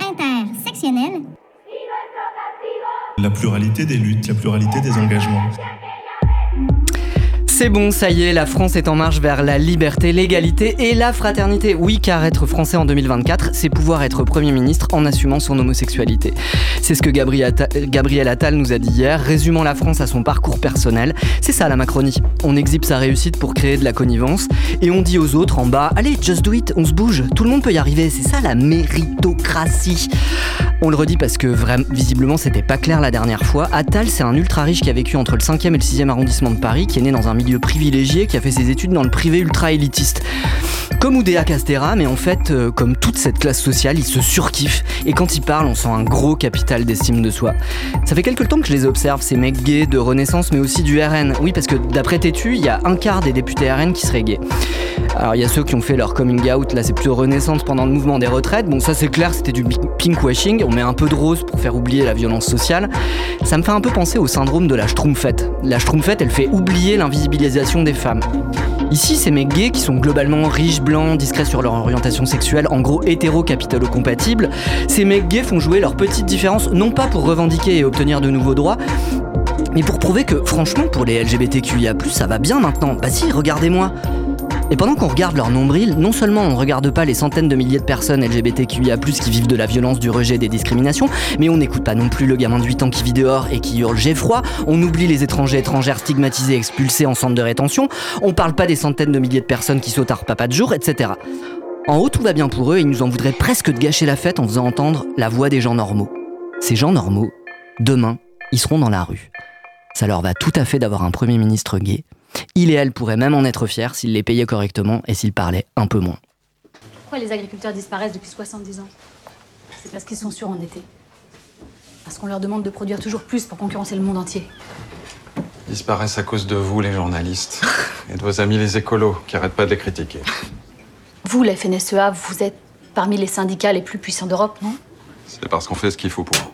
intersectionnelle. La pluralité des luttes, la pluralité des engagements. C'est bon, ça y est, la France est en marche vers la liberté, l'égalité et la fraternité. Oui, car être français en 2024, c'est pouvoir être Premier ministre en assumant son homosexualité. C'est ce que Gabriel Attal nous a dit hier, résumant la France à son parcours personnel. C'est ça la Macronie. On exhibe sa réussite pour créer de la connivence et on dit aux autres en bas, allez, just do it, on se bouge, tout le monde peut y arriver. C'est ça la méritocratie. On le redit parce que visiblement c'était pas clair la dernière fois. Attal, c'est un ultra riche qui a vécu entre le 5e et le 6e arrondissement de Paris, qui est né dans un milieu privilégié, qui a fait ses études dans le privé ultra élitiste. Comme Oudéa Castera, mais en fait, euh, comme toute cette classe sociale, il se surkiffe. Et quand il parle, on sent un gros capital d'estime de soi. Ça fait quelques temps que je les observe, ces mecs gays de Renaissance, mais aussi du RN. Oui, parce que d'après Tétu, il y a un quart des députés RN qui seraient gays. Alors il y a ceux qui ont fait leur coming out, là c'est plutôt Renaissance pendant le mouvement des retraites. Bon ça c'est clair, c'était du pinkwashing, met un peu de rose pour faire oublier la violence sociale. Ça me fait un peu penser au syndrome de la schtroumpfette. La schtroumpfette elle fait oublier l'invisibilisation des femmes. Ici, ces mecs gays qui sont globalement riches, blancs, discrets sur leur orientation sexuelle, en gros hétéro-capitalo-compatibles, ces mecs gays font jouer leurs petites différences non pas pour revendiquer et obtenir de nouveaux droits, mais pour prouver que franchement pour les LGBTQIA+, ça va bien maintenant. Bah si, regardez-moi. Et pendant qu'on regarde leur nombril, non seulement on ne regarde pas les centaines de milliers de personnes LGBTQIA+, qui vivent de la violence, du rejet, des discriminations, mais on n'écoute pas non plus le gamin de 8 ans qui vit dehors et qui hurle j'ai froid, on oublie les étrangers étrangères stigmatisés, expulsés en centre de rétention, on parle pas des centaines de milliers de personnes qui sautent à repas pas de jour, etc. En haut, tout va bien pour eux et ils nous en voudraient presque de gâcher la fête en faisant entendre la voix des gens normaux. Ces gens normaux, demain, ils seront dans la rue. Ça leur va tout à fait d'avoir un Premier ministre gay, il et elle pourraient même en être fiers s'ils les payaient correctement et s'ils parlaient un peu moins. Pourquoi les agriculteurs disparaissent depuis 70 ans? C'est parce qu'ils sont surendettés. Parce qu'on leur demande de produire toujours plus pour concurrencer le monde entier. Ils disparaissent à cause de vous, les journalistes, et de vos amis les écolos, qui arrêtent pas de les critiquer. Vous, la FNSEA, vous êtes parmi les syndicats les plus puissants d'Europe, non? C'est parce qu'on fait ce qu'il faut pour.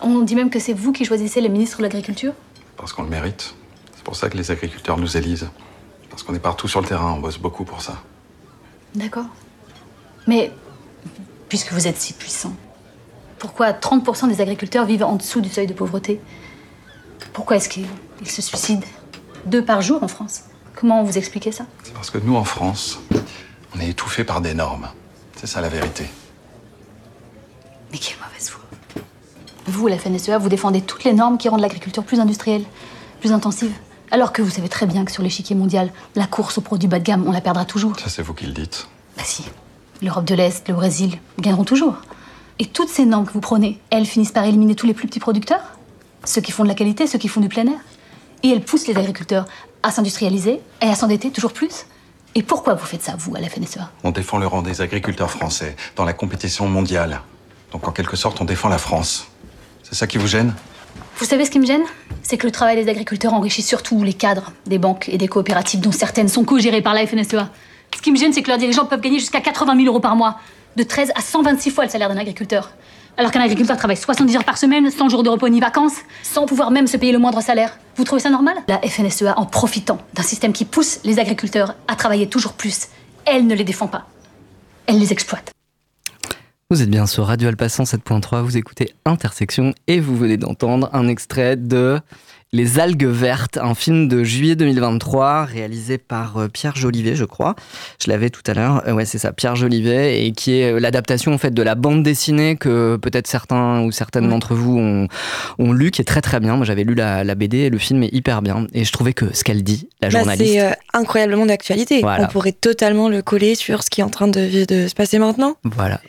On dit même que c'est vous qui choisissez le ministre de l'Agriculture? Parce qu'on le mérite. C'est pour ça que les agriculteurs nous élisent. Parce qu'on est partout sur le terrain, on bosse beaucoup pour ça. D'accord. Mais, puisque vous êtes si puissant, pourquoi 30% des agriculteurs vivent en dessous du seuil de pauvreté? Pourquoi est-ce qu'ils se suicident Deux par jour en France? Comment vous expliquez ça? C'est parce que nous, en France, on est étouffés par des normes. C'est ça la vérité. Mais quelle mauvaise foi. Vous, la FNSEA, vous défendez toutes les normes qui rendent l'agriculture plus industrielle, plus intensive. Alors que vous savez très bien que sur l'échiquier mondial, la course aux produits bas de gamme, on la perdra toujours. Ça, c'est vous qui le dites. Bah si. L'Europe de l'Est, le Brésil gagneront toujours. Et toutes ces normes que vous prenez, elles finissent par éliminer tous les plus petits producteurs, ceux qui font de la qualité, ceux qui font du plein air. Et elles poussent les agriculteurs à s'industrialiser et à s'endetter toujours plus. Et pourquoi vous faites ça, vous, à la FNSEA On défend le rang des agriculteurs français dans la compétition mondiale. Donc en quelque sorte, on défend la France. C'est ça qui vous gêne? Vous savez ce qui me gêne? C'est que le travail des agriculteurs enrichit surtout les cadres des banques et des coopératives, dont certaines sont co-gérées par la FNSEA. Ce qui me gêne, c'est que leurs dirigeants peuvent gagner jusqu'à 80 000 euros par mois, de 13 à 126 fois le salaire d'un agriculteur. Alors qu'un agriculteur travaille 70 heures par semaine, sans jours de repos ni vacances, sans pouvoir même se payer le moindre salaire. Vous trouvez ça normal? La FNSEA, en profitant d'un système qui pousse les agriculteurs à travailler toujours plus, elle ne les défend pas. Elle les exploite. Vous êtes bien sur Radio Alpassan 7.3, vous écoutez Intersection et vous venez d'entendre un extrait de Les algues vertes, un film de juillet 2023 réalisé par euh, Pierre Jolivet, je crois. Je l'avais tout à l'heure. Euh, ouais, c'est ça, Pierre Jolivet, et qui est euh, l'adaptation en fait de la bande dessinée que peut-être certains ou certaines d'entre vous ont, ont, lu, qui est très très bien. Moi, j'avais lu la, BD et le film est hyper bien. Et je trouvais que ce qu'elle dit, la bah, journaliste, c'est incroyablement d'actualité. On pourrait totalement le coller sur ce qui est en train de, de se passer maintenant. Voilà.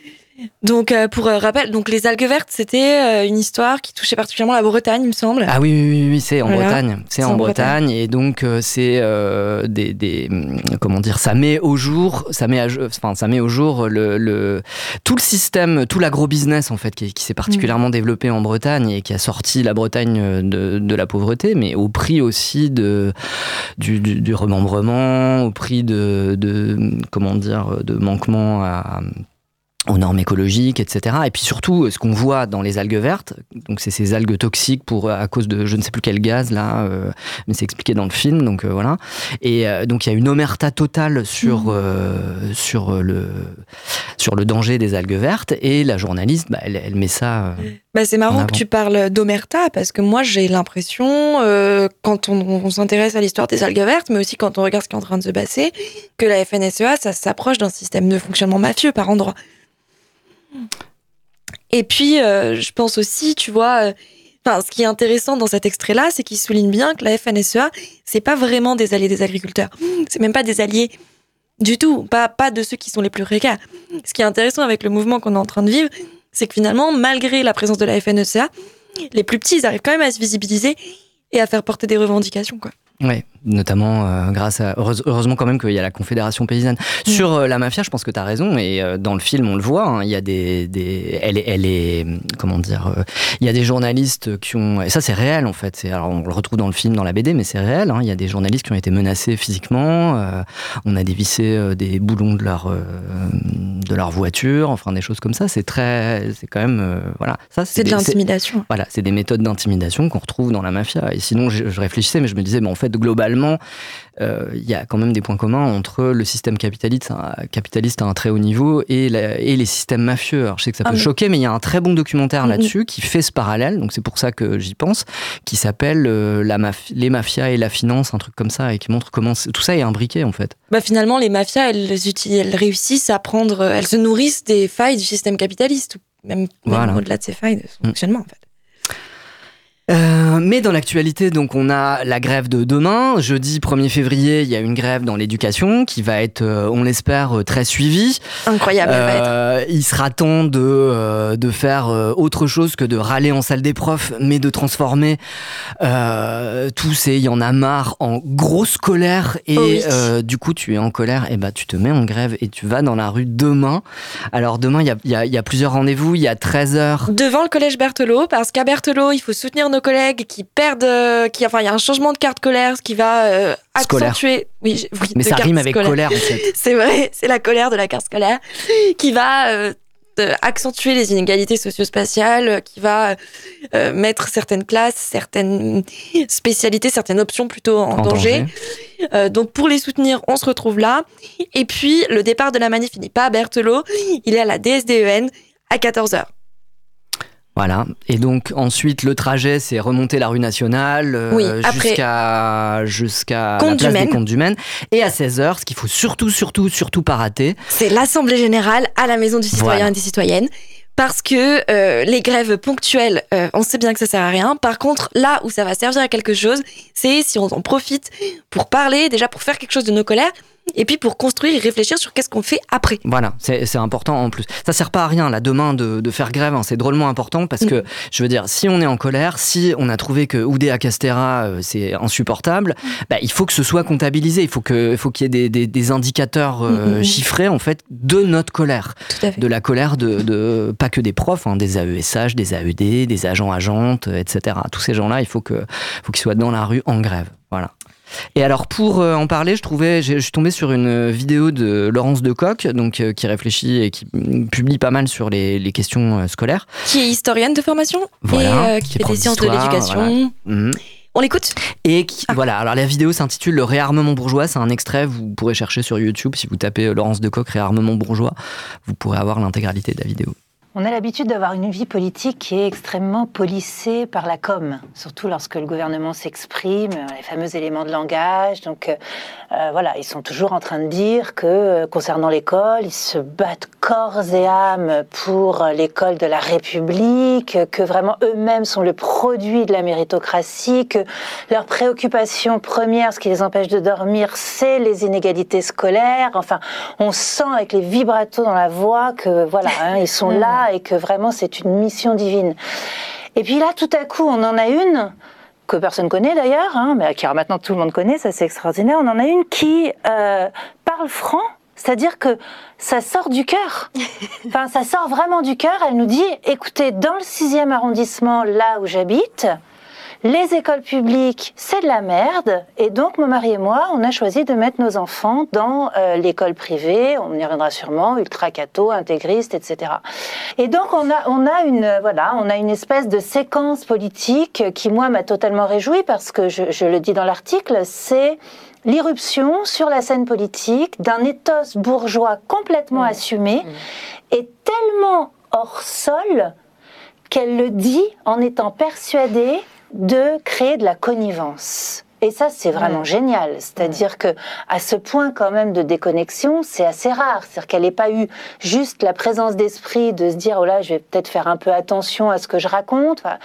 Donc, euh, pour euh, rappel, donc les algues vertes, c'était euh, une histoire qui touchait particulièrement la Bretagne, il me semble. Ah oui, oui, oui, c'est en Bretagne. C'est en, Bretagne. et donc c'est des, des, comment dire, ça met au jour, ça met, à, enfin, ça met au jour le, le tout le système, tout l'agro-business en fait, qui, s'est particulièrement mm. développé en Bretagne et qui a sorti la Bretagne de, de la pauvreté, mais au prix aussi de du, du, du remembrement, au prix de, de comment dire, de manquement à aux normes écologiques, etc. Et puis surtout, ce qu'on voit dans les algues vertes, donc c'est ces algues toxiques pour à cause de je ne sais plus quel gaz là, euh, mais c'est expliqué dans le film, donc euh, voilà. Et euh, donc il y a une omerta totale sur mmh. sur le sur le danger des algues vertes et la journaliste, bah, elle, met ça. Bah, c'est marrant que tu parles d'omerta parce que moi j'ai l'impression quand on, on s'intéresse à l'histoire des algues vertes, mais aussi quand on regarde ce qui est en train de se passer, que la FNSEA ça s'approche d'un système de fonctionnement mafieux par endroit. Et puis, euh, je pense aussi, tu vois, euh, ce qui est intéressant dans cet extrait-là, c'est qu'il souligne bien que la FNSEA, c'est pas vraiment des alliés des agriculteurs. C'est même pas des alliés du tout, pas, pas de ceux qui sont les plus précaires. Ce qui est intéressant avec le mouvement qu'on est en train de vivre, c'est que finalement, malgré la présence de la FNSEA, les plus petits, ils arrivent quand même à se visibiliser et à faire porter des revendications, quoi. Oui, notamment euh, grâce à. Heureusement quand même qu'il y a la Confédération paysanne. Mm. Sur euh, la mafia, je pense que tu as raison, et euh, dans le film, on le voit, hein, il y a des. des elle, est, elle est. Comment dire Il y a des journalistes qui ont. Et ça, c'est réel en fait. Alors, on le retrouve dans le film, dans la BD, mais c'est réel. Hein, il y a des journalistes qui ont été menacés physiquement. on a dévissé des boulons de leur, de leur voiture, enfin des choses comme ça. C'est très. C'est quand même. voilà. Ça, c'est de l'intimidation. Voilà, c'est des méthodes d'intimidation qu'on retrouve dans la mafia. Et sinon, je, je réfléchissais, mais je me disais, mais en fait, globalement, euh, il y a quand même des points communs entre le système capitaliste, capitaliste à un très haut niveau et, les systèmes mafieux. Alors, je sais que ça peut ah, choquer, mais il y a un très bon documentaire là-dessus qui fait ce parallèle, donc c'est pour ça que j'y pense, qui s'appelle euh, Les mafias et la finance, un truc comme ça, et qui montre comment tout ça est imbriqué en fait. Bah, finalement, les mafias, elles, elles réussissent à prendre, elles se nourrissent des failles du système capitaliste, même, au-delà de ces failles de son mm. fonctionnement en fait. Euh, mais dans l'actualité, donc on a la grève de demain, jeudi 1er février, il y a une grève dans l'éducation qui va être, euh, on l'espère, euh, très suivie. Incroyable. il sera temps de de faire autre chose que de râler en salle des profs, mais de transformer tous ces, il y en a marre, en grosse colère et oh du coup tu es en colère, et bah tu te mets en grève et tu vas dans la rue demain. Alors demain il y a, y, a, y a plusieurs rendez-vous, il y a 13 h devant le collège Berthelot parce qu'à Berthelot il faut soutenir nos collègues qui perdent, euh, qui, enfin, il y a un changement de carte colère, ce qui va euh, accentuer. Oui, oui, mais ça rime avec colère en fait. c'est vrai, c'est la colère de la carte scolaire qui va euh, accentuer les inégalités socio-spatiales, qui va mettre certaines classes, certaines spécialités, certaines options plutôt en, danger. donc pour les soutenir, on se retrouve là. Et puis le départ de la manif, n'est pas à Berthelot, il est à la DSDEN à 14h. Voilà. Et donc ensuite le trajet, c'est remonter la rue nationale euh, jusqu'à jusqu'à la place des Comptes du Maine. Et à 16h, ce qu'il faut surtout, surtout, surtout pas rater. C'est l'Assemblée Générale à la Maison du Citoyen et des Citoyennes. Parce que euh, les grèves ponctuelles, euh, on sait bien que ça sert à rien. Par contre, là où ça va servir à quelque chose, c'est si on en profite pour parler, déjà pour faire quelque chose de nos colères, et puis pour construire et réfléchir sur qu'est-ce qu'on fait après. Voilà, c'est important en plus. Ça sert pas à rien là demain de, de faire grève, hein. c'est drôlement important parce que mm. je veux dire, si on est en colère, si on a trouvé que Oudéa Castera euh, c'est insupportable, mm. bah, il faut que ce soit comptabilisé, il faut qu'il faut qu'il y ait des, des, indicateurs euh, mm, chiffrés en fait de notre colère, de la colère de, de, pas que des profs, hein, des AESH, des AED, des agents agentes, etc. Tous ces gens-là, il faut que faut qu'ils soient dans la rue en grève. Voilà. Et alors pour euh, en parler, je trouvais, je suis tombé sur une vidéo de Laurence Decoq, donc euh, qui réfléchit et qui publie pas mal sur les, questions euh, scolaires. Qui est historienne de formation et qui, fait des sciences de l'éducation. Mhm. On l'écoute Et qui, ah. voilà, alors la vidéo s'intitule Le réarmement bourgeois, c'est un extrait, vous pourrez chercher sur YouTube, si vous tapez Laurence Decoq, réarmement bourgeois, vous pourrez avoir l'intégralité de la vidéo. On a l'habitude d'avoir une vie politique qui est extrêmement policée par la com, surtout lorsque le gouvernement s'exprime, les fameux éléments de langage. Donc euh, euh, voilà, ils sont toujours en train de dire que euh, concernant l'école, ils se battent corps et âme pour l'école de la République, que vraiment eux-mêmes sont le produit de la méritocratie, que leur préoccupation première, ce qui les empêche de dormir, c'est les inégalités scolaires. Enfin, on sent avec les vibratos dans la voix que voilà, hein, ils sont là et que vraiment c'est une mission divine. Et puis là, tout à coup, on en a une que personne connaît d'ailleurs, hein, mais qui maintenant tout le monde connaît, ça c'est extraordinaire. On en a une qui euh, parle franc, c'est-à-dire que ça sort du cœur. Enfin, ça sort vraiment du cœur. Elle nous dit, écoutez, dans le sixième arrondissement, là où j'habite, les écoles publiques, c'est de la merde. Et donc, mon mari et moi, on a choisi de mettre nos enfants dans euh, l'école privée. On y reviendra sûrement, ultra catho, intégriste, etc. Et donc, on a, on a une, voilà, on a une espèce de séquence politique qui, moi, m'a totalement réjoui parce que je, je le dis dans l'article, c'est l'irruption sur la scène politique d'un ethos bourgeois complètement Mmh. assumé Mmh. et tellement hors sol qu'elle le dit en étant persuadée de créer de la connivence. Et ça, c'est vraiment génial. C'est-à-dire que, à ce point quand même de déconnexion, c'est assez rare. C'est-à-dire qu'elle n'ait pas eu juste la présence d'esprit de se dire, oh là, je vais peut-être faire un peu attention à ce que je raconte. Enfin,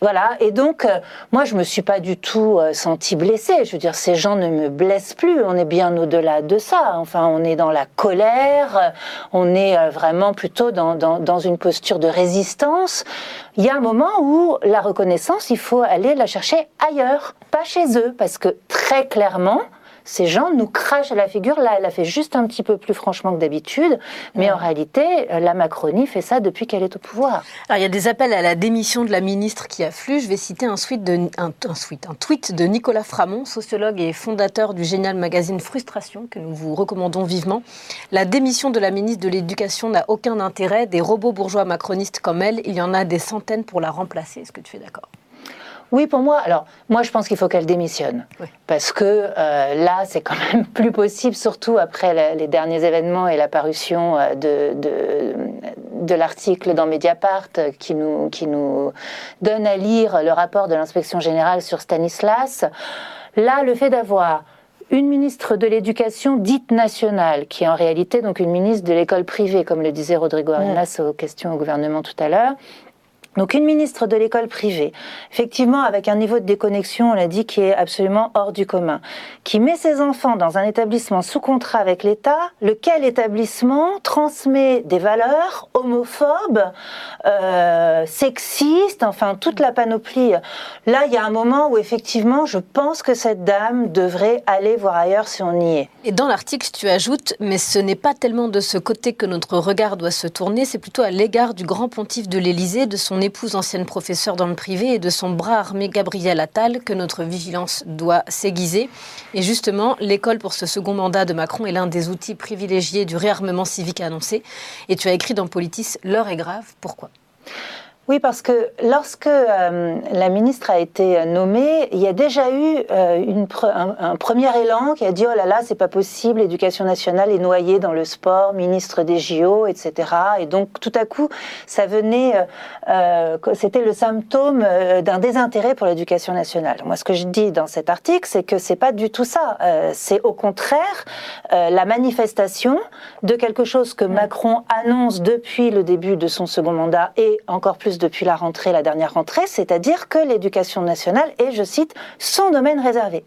Voilà. Et donc, euh, moi, je me suis pas du tout euh, sentie blessée. Je veux dire, ces gens ne me blessent plus. On est bien au-delà de ça. Enfin, on est dans la colère. On est euh, vraiment plutôt dans, dans, dans une posture de résistance. Il y a un moment où la reconnaissance, il faut aller la chercher ailleurs, pas chez eux, parce que très clairement, ces gens nous crachent à la figure. Là, elle a fait juste un petit peu plus franchement que d'habitude, mais en réalité, euh, la Macronie fait ça depuis qu'elle est au pouvoir. Alors, il y a des appels à la démission de la ministre qui affluent. Je vais citer un, tweet de, un, un tweet, un tweet de Nicolas Framont, sociologue et fondateur du génial magazine Frustration, que nous vous recommandons vivement. La démission de la ministre de l'Éducation n'a aucun intérêt. Des robots bourgeois macronistes comme elle, il y en a des centaines pour la remplacer. Est-ce que tu es d'accord? Oui, pour moi, alors, moi, je pense qu'il faut qu'elle démissionne. Oui. Parce que euh, là, c'est quand même plus possible, surtout après la- les derniers événements et la parution euh, de, de, de l'article dans Mediapart euh, qui nous, qui nous donne à lire le rapport de l'inspection générale sur Stanislas. Là, le fait d'avoir une ministre de l'Éducation dite nationale, qui est en réalité donc une ministre de l'école privée, comme le disait Rodrigo Arenas aux questions au gouvernement tout à l'heure, donc une ministre de l'école privée, effectivement avec un niveau de déconnexion, on l'a dit, qui est absolument hors du commun, qui met ses enfants dans un établissement sous contrat avec l'État, lequel établissement transmet des valeurs homophobes, euh, sexistes, enfin toute la panoplie. Là, il y a un moment où effectivement, je pense que cette dame devrait aller voir ailleurs si on y est. Et dans l'article, tu ajoutes, mais ce n'est pas tellement de ce côté que notre regard doit se tourner, c'est plutôt à l'égard du grand pontife de l'Élysée, de son épouse ancienne professeure dans le privé et de son bras armé Gabriel Attal que notre vigilance doit s'aiguiser. Et justement, l'école pour ce second mandat de Macron est l'un des outils privilégiés du réarmement civique annoncé. Et tu as écrit dans Politis, l'heure est grave. Pourquoi? Oui, parce que lorsque euh, la ministre a été nommée, il y a déjà eu euh, une pre- un, un premier élan qui a dit oh là là, c'est pas possible, l'éducation nationale est noyée dans le sport, ministre des JO, etc. Et donc tout à coup, ça venait, euh, euh, c'était le symptôme euh, d'un désintérêt pour l'éducation nationale. Moi, ce que je dis dans cet article, c'est que c'est pas du tout ça. Euh, c'est au contraire euh, la manifestation de quelque chose que Macron annonce depuis le début de son second mandat et encore plus depuis la rentrée, la dernière rentrée, c'est-à-dire que l'éducation nationale est, je cite, son domaine réservé.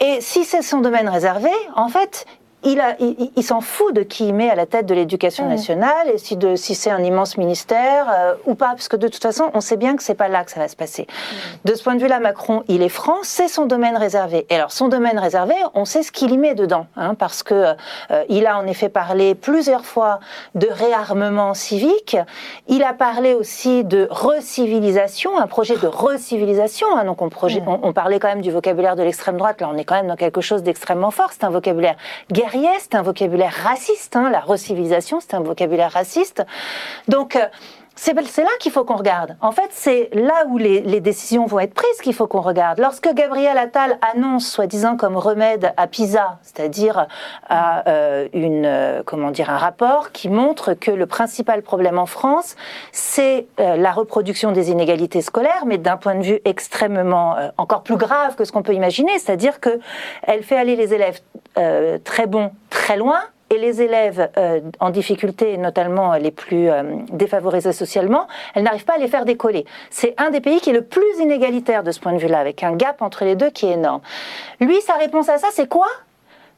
Et si c'est son domaine réservé, en fait, il, a- il- il s'en fout de qui il met à la tête de l'éducation nationale et si, de- si c'est un immense ministère euh, ou pas, parce que de toute façon, on sait bien que c'est pas là que ça va se passer. De ce point de vue-là, Macron, il est franc, c'est son domaine réservé. Et alors, son domaine réservé, on sait ce qu'il y met dedans, hein, parce que euh, il a en effet parlé plusieurs fois de réarmement civique. Il a parlé aussi de recivilisation, un projet de recivilisation. hein, donc, on, projet, on, on parlait quand même du vocabulaire de l'extrême droite. Là, on est quand même dans quelque chose d'extrêmement fort. C'est un vocabulaire c'est un vocabulaire raciste. hein. La recivilisation, c'est un vocabulaire raciste. Donc, euh, c'est là qu'il faut qu'on regarde. En fait, c'est là où les, les décisions vont être prises qu'il faut qu'on regarde. Lorsque Gabriel Attal annonce, soi-disant comme remède à PISA, c'est-à-dire à euh, une, euh, comment dire, un rapport qui montre que le principal problème en France, c'est euh, la reproduction des inégalités scolaires, mais d'un point de vue extrêmement encore plus grave que ce qu'on peut imaginer, c'est-à-dire que elle fait aller les élèves très bons très loin et les élèves euh, en difficulté, notamment les plus euh, défavorisés socialement, elle n'arrive pas à les faire décoller. C'est un des pays qui est le plus inégalitaire de ce point de vue-là, avec un gap entre les deux qui est énorme. Lui, sa réponse à ça, c'est quoi?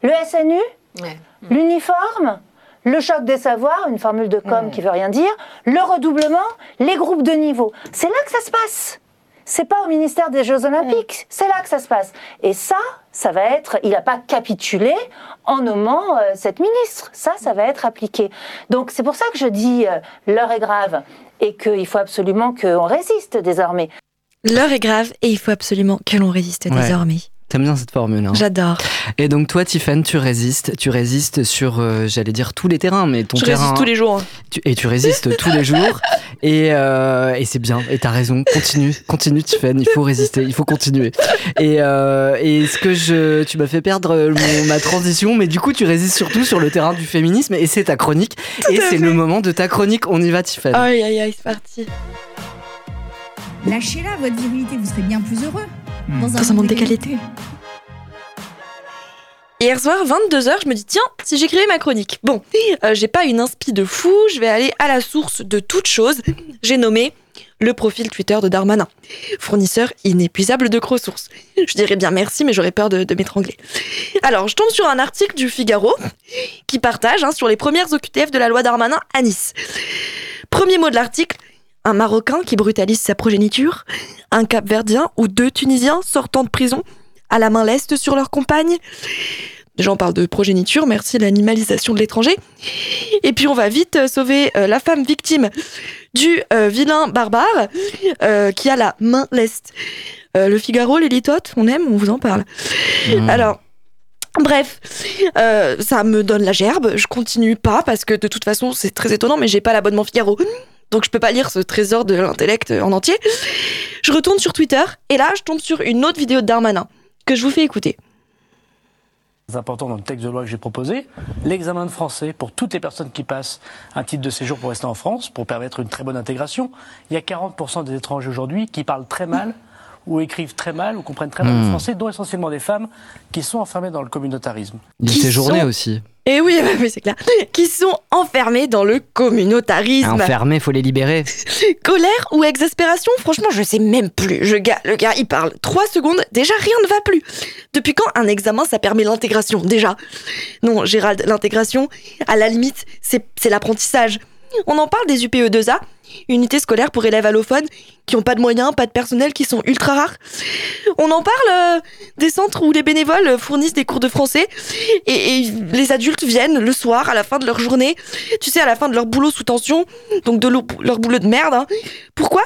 Le SNU Ouais. L'uniforme? Le choc des savoirs, une formule de com qui veut rien dire, le redoublement, les groupes de niveau? C'est là que ça se passe. C'est pas au ministère des Jeux Olympiques, c'est là que ça se passe. Et ça, ça va être, il n'a pas capitulé en nommant euh, cette ministre. Ça, ça va être appliqué. Donc c'est pour ça que je dis euh, l'heure est grave et qu'il faut absolument qu'on résiste désormais. L'heure est grave et il faut absolument que l'on résiste Ouais. désormais. T'aimes bien cette formule, hein J'adore. Et donc toi, Tiffany, tu résistes. Tu résistes sur, euh, j'allais dire, tous les terrains, mais ton Je terrain... résiste tous les jours. hein. Tu- et tu résistes tous les jours. Et, euh, et c'est bien. Et t'as raison. Continue, continue, Tiffany. Il faut résister. Il faut continuer. Et, euh, et ce que je, tu m'as fait perdre mon- ma transition, mais du coup, tu résistes surtout sur le terrain du féminisme. Et c'est ta chronique. et c'est le moment de ta chronique. On y va, Tiffany. Aïe, aïe, aïe, c'est parti. Lâchez-la, votre virilité, vous serez bien plus heureux. Dans un monde d'égalité. Hier soir, 22h, je me dis, tiens, si j'écrivais ma chronique. Bon, euh, j'ai pas une inspi de fou, je vais aller à la source de toute chose. J'ai nommé le profil Twitter de Darmanin, fournisseur inépuisable de ressources. Je dirais bien merci, mais j'aurais peur de, de m'étrangler. Alors, je tombe sur un article du Figaro qui partage hein, sur les premières OQTF de la loi Darmanin à Nice. Premier mot de l'article, un Marocain qui brutalise sa progéniture, un Cap-Verdien ou deux Tunisiens sortant de prison à la main leste sur leur compagne. Déjà, on parle de progéniture, merci l'animalisation de l'étranger. Et puis, on va vite euh, sauver euh, la femme victime du euh, vilain barbare euh, qui a la main leste. Le Figaro, les litotes, on aime, on vous en parle. Mmh. Alors, bref, euh, ça me donne la gerbe. Je continue pas parce que de toute façon, c'est très étonnant, mais j'ai pas l'abonnement Figaro. Donc je peux pas lire ce trésor de l'intellect en entier. Je retourne sur Twitter et là, je tombe sur une autre vidéo de Darmanin que je vous fais écouter. C'est important dans le texte de loi que j'ai proposé, l'examen de français pour toutes les personnes qui passent un titre de séjour pour rester en France, pour permettre une très bonne intégration. Il y a 40% des étrangers aujourd'hui qui parlent très mal ou écrivent très mal ou comprennent très mal Hmm. le français, dont essentiellement des femmes qui sont enfermées dans le communautarisme. Il sont- aussi. Et oui, bah oui, c'est clair. Qui sont enfermés dans le communautarisme. Enfermé, faut les libérer. Colère ou exaspération? Franchement, je sais même plus. Je, le gars, il parle trois secondes, déjà rien ne va plus. Depuis quand un examen, ça permet l'intégration? Déjà. Non, Gérald, l'intégration, à la limite, c'est l'apprentissage. On en parle des UPE2A, unités scolaires pour élèves allophones, qui ont pas de moyens, pas de personnel, qui sont ultra rares. On en parle euh, des centres où les bénévoles fournissent des cours de français et, les adultes viennent le soir à la fin de leur journée, tu sais, à la fin de leur boulot sous tension, donc de leur, leur boulot de merde. hein. Pourquoi?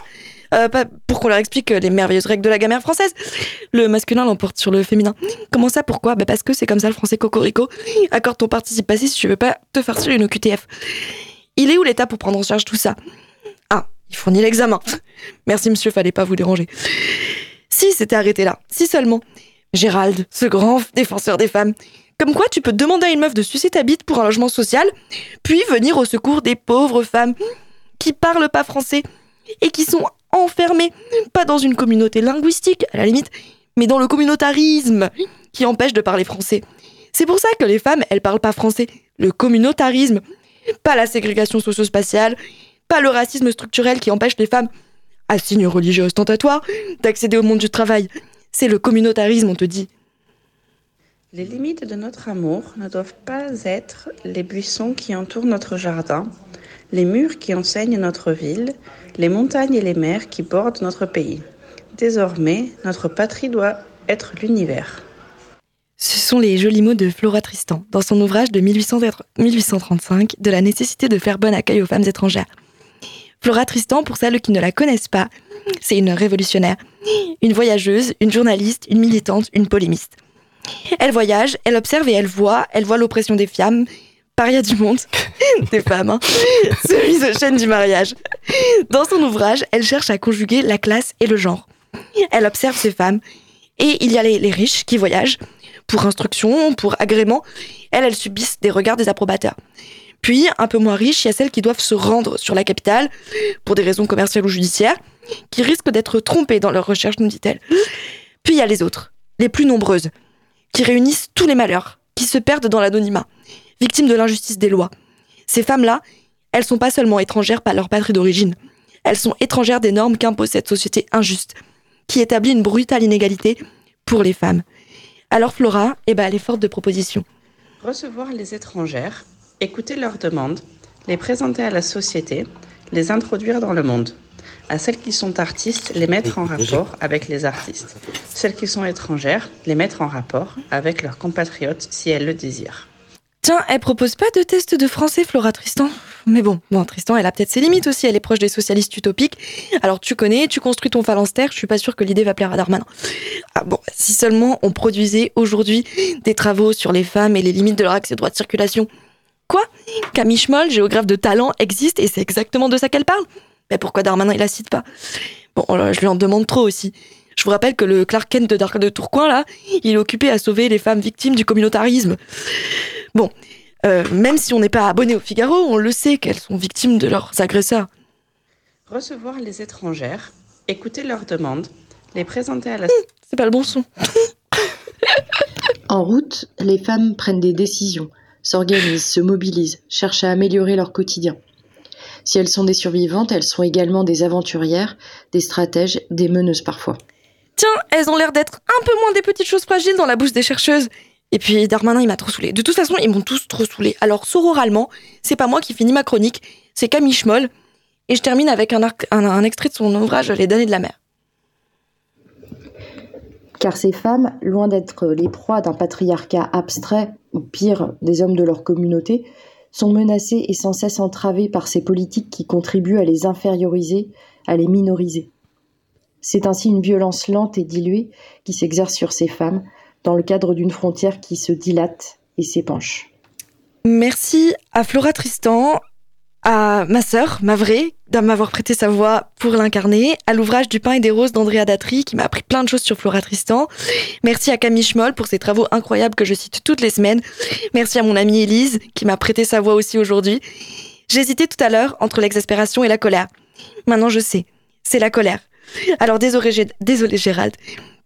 Euh, pas pour qu'on leur explique les merveilleuses règles de la grammaire française. Le masculin l'emporte sur le féminin. Comment ça Pourquoi? Bah Parce que c'est comme ça le français cocorico. Accorde ton participe passé si tu veux pas te farcir une OQTF. Il est où l'État pour prendre en charge tout ça? Ah, il fournit l'examen. Merci monsieur, fallait pas vous déranger. Si c'était arrêté là, si seulement. Gérald, ce grand défenseur des femmes. Comme quoi tu peux demander à une meuf de sucer ta bite pour un logement social, puis venir au secours des pauvres femmes qui parlent pas français et qui sont enfermées, pas dans une communauté linguistique à la limite, mais dans le communautarisme qui empêche de parler français. C'est pour ça que les femmes, elles parlent pas français. Le communautarisme, pas la ségrégation socio-spatiale, pas le racisme structurel qui empêche les femmes, à signe religieux ostentatoire, d'accéder au monde du travail. C'est le communautarisme, on te dit. Les limites de notre amour ne doivent pas être les buissons qui entourent notre jardin, les murs qui enseignent notre ville, les montagnes et les mers qui bordent notre pays. Désormais, notre patrie doit être l'univers. Ce sont les jolis mots de Flora Tristan dans son ouvrage de 1800 1835 de la nécessité de faire bon accueil aux femmes étrangères. Flora Tristan, pour celles qui ne la connaissent pas, c'est une révolutionnaire, une voyageuse, une journaliste, une militante, une polémiste. Elle voyage, elle observe et elle voit, elle voit l'oppression des femmes, paria du monde, des femmes, hein, se mise aux chaînes du mariage. Dans son ouvrage, elle cherche à conjuguer la classe et le genre. Elle observe ces femmes, et il y a les riches qui voyagent, pour instruction, pour agrément. Elles, elles subissent des regards des approbateurs. Puis, un peu moins riches, il y a celles qui doivent se rendre sur la capitale, pour des raisons commerciales ou judiciaires, qui risquent d'être trompées dans leurs recherches, nous dit-elle. Puis il y a les autres, les plus nombreuses, qui réunissent tous les malheurs, qui se perdent dans l'anonymat, victimes de l'injustice des lois. Ces femmes-là, elles sont pas seulement étrangères par leur patrie d'origine, elles sont étrangères des normes qu'impose cette société injuste, qui établit une brutale inégalité pour les femmes. Alors Flora, eh ben, elle est forte de propositions. Recevoir les étrangères, écouter leurs demandes, les présenter à la société, les introduire dans le monde. À celles qui sont artistes, les mettre en rapport avec les artistes. Celles qui sont étrangères, les mettre en rapport avec leurs compatriotes si elles le désirent. Tiens, elle propose pas de test de français, Flora Tristan? Mais bon, bon, Tristan, elle a peut-être ses limites aussi. Elle est proche des socialistes utopiques. Alors tu connais, tu construis ton phalanstère. Je suis pas sûre que l'idée va plaire à Darmanin. Ah bon, si seulement on produisait aujourd'hui des travaux sur les femmes et les limites de leur accès au droit de circulation. Quoi? Camille Schmoll, géographe de talent, existe et c'est exactement de ça qu'elle parle Mais pourquoi Darmanin il la cite pas? Bon, je lui en demande trop aussi. Je vous rappelle que le Clark Kent de, de Tourcoing, là, il est occupé à sauver les femmes victimes du communautarisme. Bon, euh, même si on n'est pas abonné au Figaro, on le sait qu'elles sont victimes de leurs agresseurs. Recevoir les étrangères, écouter leurs demandes, les présenter à la... C'est pas le bon son. en route, les femmes prennent des décisions, s'organisent, se mobilisent, cherchent à améliorer leur quotidien. Si elles sont des survivantes, elles sont également des aventurières, des stratèges, des meneuses parfois. Tiens, elles ont l'air d'être un peu moins des petites choses fragiles dans la bouche des chercheuses. Et puis Darmanin, il m'a trop saoulé. De toute façon, ils m'ont tous trop saoulé. Alors, sororalement, c'est pas moi qui finis ma chronique, c'est Camille Schmoll. Et je termine avec un, extrait de son ouvrage Les damnés de la mer. Car ces femmes, loin d'être les proies d'un patriarcat abstrait, ou pire, des hommes de leur communauté, sont menacées et sans cesse entravées par ces politiques qui contribuent à les inférioriser, à les minoriser. C'est ainsi une violence lente et diluée qui s'exerce sur ces femmes, dans le cadre d'une frontière qui se dilate et s'épanche. Merci à Flora Tristan, à ma sœur, ma vraie, de m'avoir prêté sa voix pour l'incarner, à l'ouvrage du pain et des roses d'Andrea Datri qui m'a appris plein de choses sur Flora Tristan. Merci à Camille Schmoll pour ses travaux incroyables que je cite toutes les semaines. Merci à mon amie Élise qui m'a prêté sa voix aussi aujourd'hui. J'hésitais tout à l'heure entre l'exaspération et la colère. Maintenant je sais, c'est la colère. Alors désolé, désolé Gérald,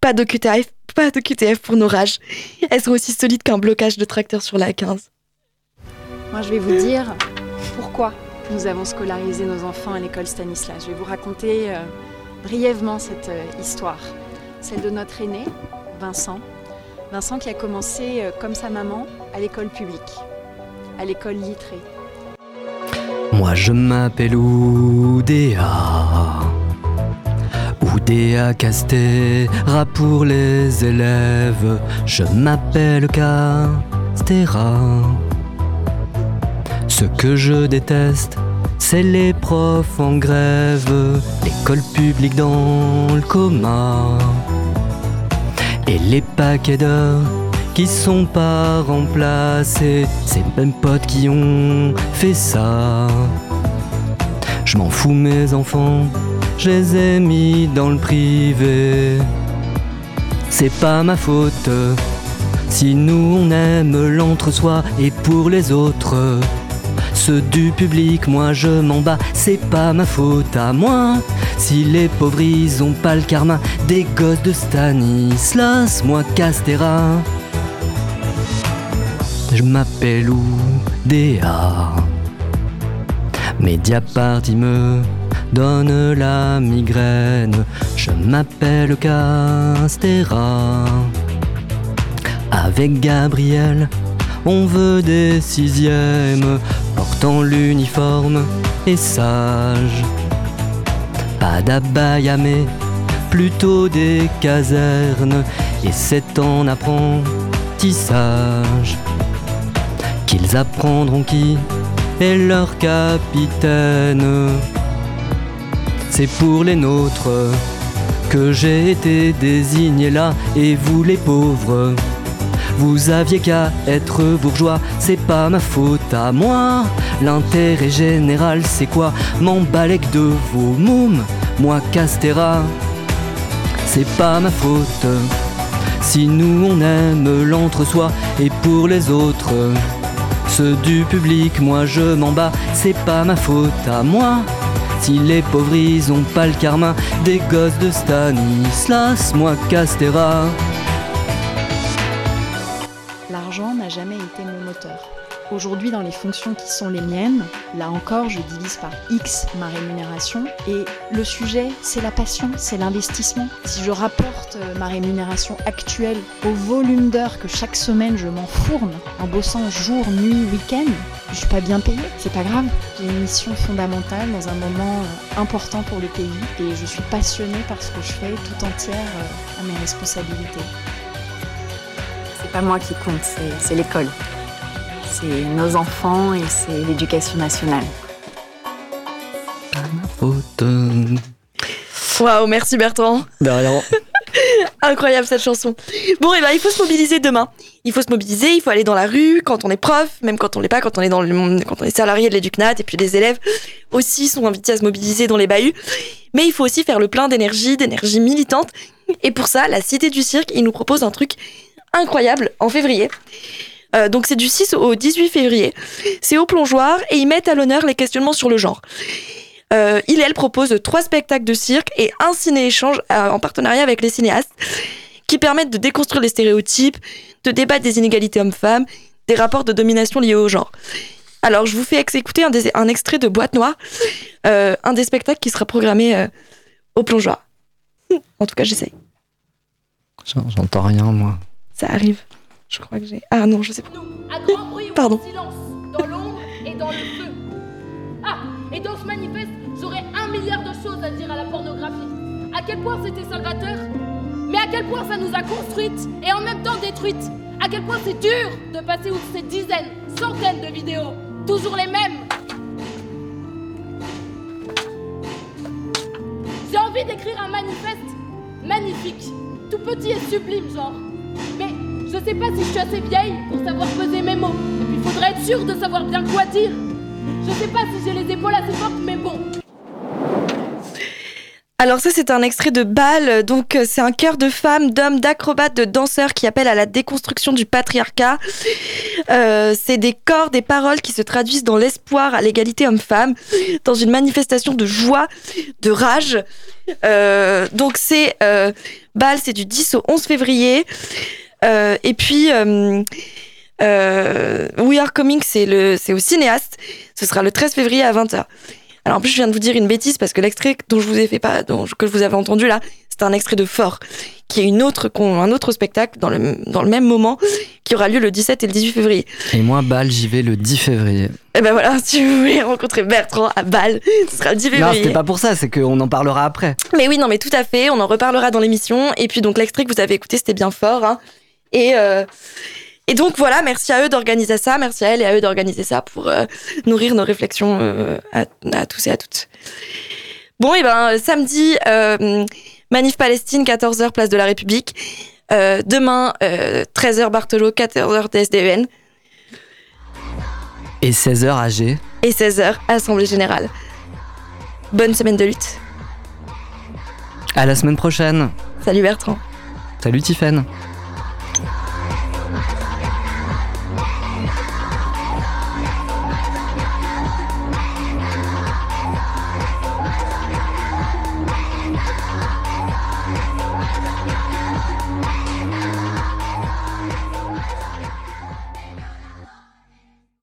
pas de QTF, pas de QTF pour nos rages. Elles sont aussi solides qu'un blocage de tracteur sur la 15. Moi, je vais vous dire pourquoi nous avons scolarisé nos enfants à l'école Stanislas. Je vais vous raconter euh, brièvement cette euh, histoire. Celle de notre aîné, Vincent. Vincent qui a commencé, euh, comme sa maman, à l'école publique, à l'école littrée. Moi, je m'appelle Oudéa. Oudéa Castera pour les élèves, je m'appelle Castera. Ce que je déteste, c'est les profs en grève, l'école publique dans le coma, et les paquets d'heures qui sont pas remplacés, ces mêmes potes qui ont fait ça. Je m'en fous mes enfants, je les ai mis dans le privé. C'est pas ma faute. Si nous on aime l'entre-soi et pour les autres, ceux du public, moi je m'en bats, c'est pas ma faute à moi. Si les pauvres ils ont pas le karma des gosses de Stanislas, moi Castera. Je m'appelle Oudéa. Mediapart, me donne la migraine. Je m'appelle Castera. Avec Gabriel, on veut des sixièmes, portant l'uniforme et sage. Pas d'abaya, mais plutôt des casernes, et c'est en apprentissage qu'ils apprendront qui est leur capitaine c'est pour les nôtres que j'ai été désigné là, et vous les pauvres, vous aviez qu'à être bourgeois, c'est pas ma faute à moi. L'intérêt général, c'est quoi? M'emballer de vos mômes, moi Castera, c'est pas ma faute. Si nous on aime l'entre-soi et pour les autres, ceux du public, moi je m'en bats, c'est pas ma faute à moi. Si les pauvres ils ont pas le karma des gosses de Stanislas, moi Castera. Aujourd'hui, dans les fonctions qui sont les miennes, là encore, je divise par X ma rémunération. Et le sujet, c'est la passion, c'est l'investissement. Si je rapporte euh, ma rémunération actuelle au volume d'heures que chaque semaine je m'enfourne en bossant jour, nuit, week-end, je suis pas bien payée, c'est pas grave. J'ai une mission fondamentale dans un moment euh, important pour le pays et je suis passionnée par ce que je fais tout entière euh, à mes responsabilités. C'est pas moi qui compte, c'est l'école c'est nos enfants et c'est l'éducation nationale. Waouh, merci Bertrand. Incroyable cette chanson. Bon, et ben il faut se mobiliser demain. Il faut se mobiliser, il faut aller dans la rue quand on est prof, même quand on l'est pas, quand on est dans le monde, quand on est salarié de l'éducnat, et puis les élèves aussi sont invités à se mobiliser dans les bahuts. Mais il faut aussi faire le plein d'énergie, d'énergie militante. Et pour ça, la Cité du Cirque, il nous propose un truc incroyable en février. Euh, donc c'est du 6 au 18 février. C'est au plongeoir et ils mettent à l'honneur les questionnements sur le genre. Euh, il et elle propose trois spectacles de cirque et un ciné-échange euh, en partenariat avec les cinéastes qui permettent de déconstruire les stéréotypes, de débattre des inégalités hommes-femmes, des rapports de domination liés au genre. Alors, je vous fais écouter un, des- un extrait de Boîte Noire, euh, un des spectacles qui sera programmé euh, au plongeoir. En tout cas, j'essaye. J'en- J'entends rien, moi. Ça arrive. Je crois que j'ai. Ah non, je sais pas. Pardon. dans l'ombre et dans le feu. Ah, et dans ce manifeste, j'aurais un milliard de choses à dire à la pornographie. À quel point c'était salvateur, mais à quel point ça nous a construites et en même temps détruites. À quel point c'est dur de passer outre ces dizaines, centaines de vidéos, toujours les mêmes. J'ai envie d'écrire un manifeste magnifique, tout petit et sublime, genre. Mais je sais pas si je suis assez vieille pour savoir peser mes mots. Et puis faudrait être sûr de savoir bien quoi dire. Je sais pas si j'ai les épaules assez fortes, mais bon. Alors ça c'est un extrait de Bâle, donc euh, c'est un chœur de femmes, d'hommes, d'acrobates, de danseurs qui appellent à la déconstruction du patriarcat. Euh, c'est des corps, des paroles qui se traduisent dans l'espoir à l'égalité homme-femme, dans une manifestation de joie, de rage. Euh, donc c'est euh, Bâle, c'est du 10 au 11 février. Euh, et puis euh, euh, We Are Coming, c'est au cinéaste. Ce sera le 13 février à 20h. Alors en plus, je viens de vous dire une bêtise parce que l'extrait dont je vous ai fait pas, dont, que vous avez entendu là, c'est un extrait de Fort, qui est une autre, un autre spectacle dans le, dans le même moment, qui aura lieu le 17 et le 18 février. Et moi, Bâle, j'y vais le 10 février. Et ben voilà, si vous voulez rencontrer Bertrand à Bâle, ce sera le 10 Non, février. c'était pas pour ça, c'est qu'on en parlera après. Mais oui, non, mais tout à fait, on en reparlera dans l'émission. Et puis donc l'extrait que vous avez écouté, c'était bien fort. hein. Et, euh, et donc voilà, merci à eux d'organiser ça, merci à elle et à eux d'organiser ça pour euh, nourrir nos réflexions euh, à, à tous et à toutes. Bon, et ben samedi, Manif Palestine, 14h, place de la République. Euh, demain, euh, 13h Barthelot, 14h TSDEN Et 16h AG. et 16h Assemblée Générale. Bonne semaine de lutte. À la semaine prochaine. Salut Bertrand. Salut Tiffaine. 了。